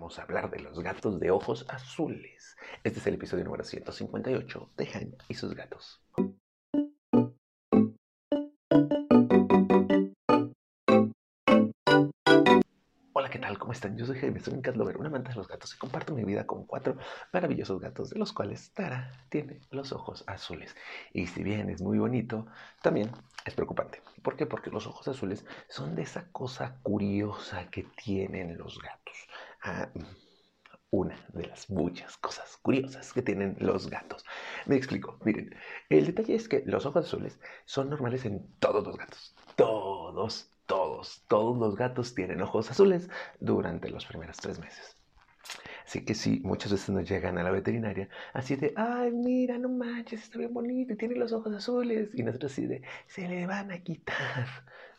vamos a hablar de los gatos de ojos azules. Este es el episodio número 158 de Jaime y sus gatos. Hola, ¿qué tal? ¿Cómo están? Yo soy Jaime, soy un cat lover, una amante de los gatos y comparto mi vida con cuatro maravillosos gatos, de los cuales Tara tiene los ojos azules. Y si bien es muy bonito, también es preocupante. ¿Por qué? Porque los ojos azules son de esa cosa curiosa que tienen los gatos. Ah, una de las muchas cosas curiosas que tienen los gatos. Me explico. Miren, el detalle es que los ojos azules son normales en todos los gatos. Todos, todos, todos los gatos tienen ojos azules durante los primeros tres meses. Así que sí, muchas veces nos llegan a la veterinaria así de, ay, mira, no manches, está bien bonito tiene los ojos azules. Y nosotros así de, se le van a quitar.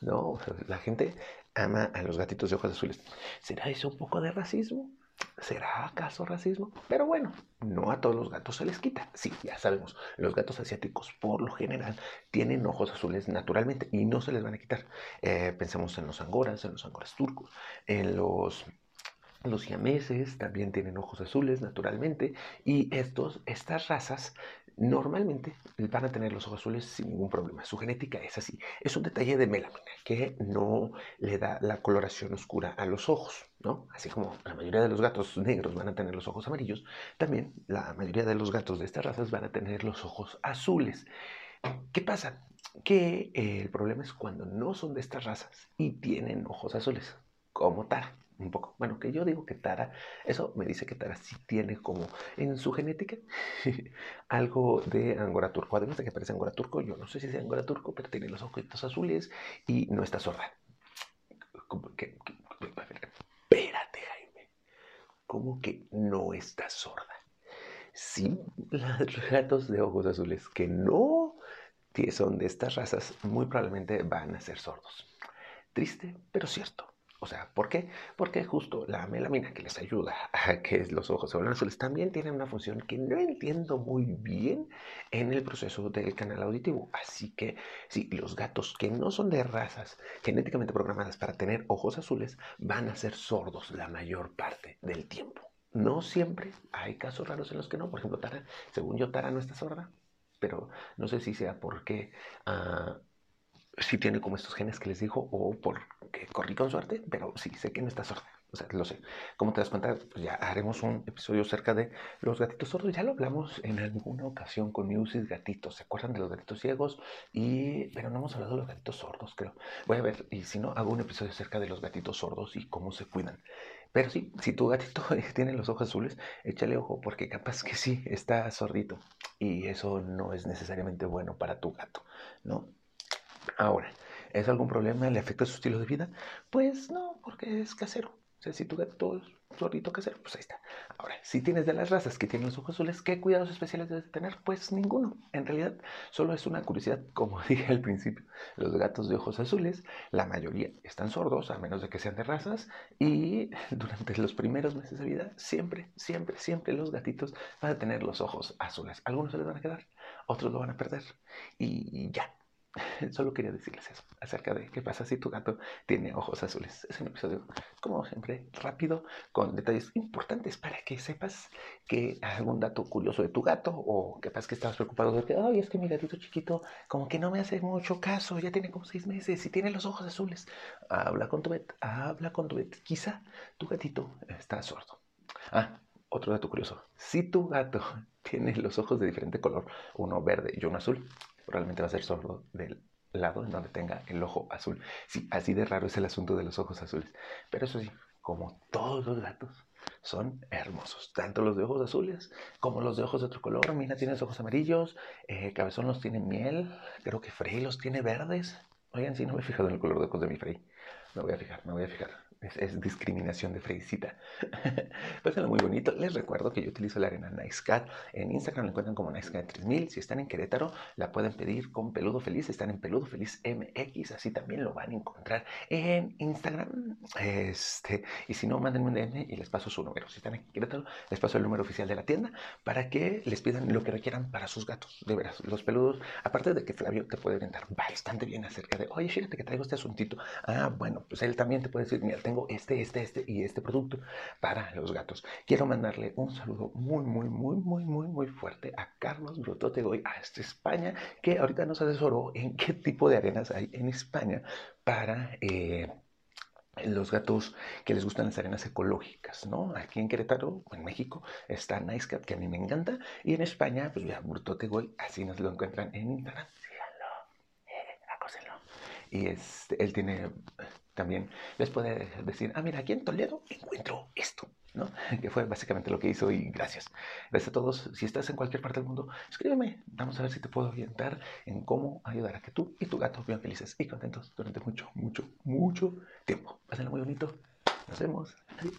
No, la gente ama a los gatitos de ojos azules. ¿Será eso un poco de racismo? ¿Será acaso racismo? Pero bueno, no a todos los gatos se les quita. Sí, ya sabemos, los gatos asiáticos por lo general tienen ojos azules naturalmente y no se les van a quitar. Eh, pensemos en los angoras, en los angoras turcos, en los los siameses también tienen ojos azules naturalmente y estos, estas razas normalmente van a tener los ojos azules sin ningún problema. Su genética es así. Es un detalle de melamina que no le da la coloración oscura a los ojos, ¿no? Así como la mayoría de los gatos negros van a tener los ojos amarillos, también la mayoría de los gatos de estas razas van a tener los ojos azules. ¿Qué pasa? Que eh, el problema es cuando no son de estas razas y tienen ojos azules, como Tara un poco. Bueno, que yo digo que Tara, eso me dice que Tara sí tiene como en su genética algo de Angora turco. Además de que parece Angora turco, yo no sé si es Angora turco, pero tiene los ojitos azules y no está sorda. Espérate, Jaime. ¿Cómo que no está sorda? Sí, los gatos de ojos azules que no son de estas razas muy probablemente van a ser sordos. Triste, pero cierto. O sea, ¿por qué? Porque justo la melamina que les ayuda a que los ojos se vuelvan azules también tiene una función que no entiendo muy bien en el proceso del canal auditivo. Así que sí, los gatos que no son de razas genéticamente programadas para tener ojos azules van a ser sordos la mayor parte del tiempo. No siempre, hay casos raros en los que no. Por ejemplo, Tara, según yo, Tara no está sorda, pero no sé si sea porque... Uh, si tiene como estos genes que les dijo o porque corrí con suerte, pero sí, sé que no está sorda. O sea, lo sé. Como te das cuenta, pues ya haremos un episodio cerca de los gatitos sordos. Ya lo hablamos en alguna ocasión con Musis Gatitos. ¿Se acuerdan de los gatitos ciegos? Y... Pero no hemos hablado de los gatitos sordos, creo. Voy a ver, y si no, hago un episodio cerca de los gatitos sordos y cómo se cuidan. Pero sí, si tu gatito tiene los ojos azules, échale ojo porque capaz que sí, está sordito. Y eso no es necesariamente bueno para tu gato, ¿no? Ahora, ¿es algún problema? ¿Le afecta su estilo de vida? Pues no, porque es casero. O sea, si tu gato es casero, pues ahí está. Ahora, si tienes de las razas que tienen los ojos azules, ¿qué cuidados especiales debes tener? Pues ninguno. En realidad, solo es una curiosidad, como dije al principio. Los gatos de ojos azules, la mayoría están sordos, a menos de que sean de razas, y durante los primeros meses de vida, siempre, siempre, siempre los gatitos van a tener los ojos azules. Algunos se les van a quedar, otros lo van a perder, y ya, Solo quería decirles eso acerca de qué pasa si tu gato tiene ojos azules. Es un episodio, como siempre, rápido, con detalles importantes para que sepas que algún dato curioso de tu gato o pasa que estabas preocupado de que, ay, es que mi gatito chiquito como que no me hace mucho caso, ya tiene como seis meses y tiene los ojos azules. Habla con tu vet, habla con tu vet. Quizá tu gatito está sordo. Ah, otro dato curioso. Si tu gato tiene los ojos de diferente color, uno verde y uno azul, probablemente va a ser sordo del lado en donde tenga el ojo azul. Sí, así de raro es el asunto de los ojos azules. Pero eso sí, como todos los gatos, son hermosos. Tanto los de ojos azules como los de ojos de otro color. Mina tiene los ojos amarillos, eh, Cabezón los tiene miel, creo que Frey los tiene verdes. Oigan, sí, no me he fijado en el color de ojos de mi Frey. Me voy a fijar, me voy a fijar es, discriminación de Freisita. pues es muy bonito. Les recuerdo que yo utilizo la arena Nice Cat. En Instagram la encuentran como NiceCat3000. Si están en Querétaro, la pueden pedir con Peludo Feliz. Están en Peludo Feliz MX. Así también lo van a encontrar en Instagram. Este, y si no, mándenme un DM y les paso su número. Si están en Querétaro, les paso el número oficial de la tienda para que les pidan lo que requieran para sus gatos. De veras, los peludos. Aparte de que Flavio te puede orientar bastante bien acerca de, oye, fíjate que traigo este asuntito. Ah, bueno, pues él también te puede decir, mira, tengo este, este, este y este producto para los gatos. Quiero mandarle un saludo muy, muy, muy, muy, muy, muy fuerte a Carlos Brototegoy hasta España, que ahorita nos asesoró en qué tipo de arenas hay en España para... Eh, los gatos que les gustan las arenas ecológicas, ¿no? Aquí en Querétaro, en México, está Nice Cat, que a mí me encanta, y en España, pues ya, Burtotegoy, así nos lo encuentran en Instagram. Síganlo, eh, Y este, él tiene también, les puede decir, ah, mira, aquí en Toledo encuentro esto, ¿no? Que fue básicamente lo que hizo y gracias. Gracias a todos. Si estás en cualquier parte del mundo, escríbeme. Vamos a ver si te puedo orientar en cómo ayudar a que tú y tu gato vivan felices y contentos durante mucho, mucho, mucho tiempo. Pásenlo muy bonito. Nos vemos. Adiós.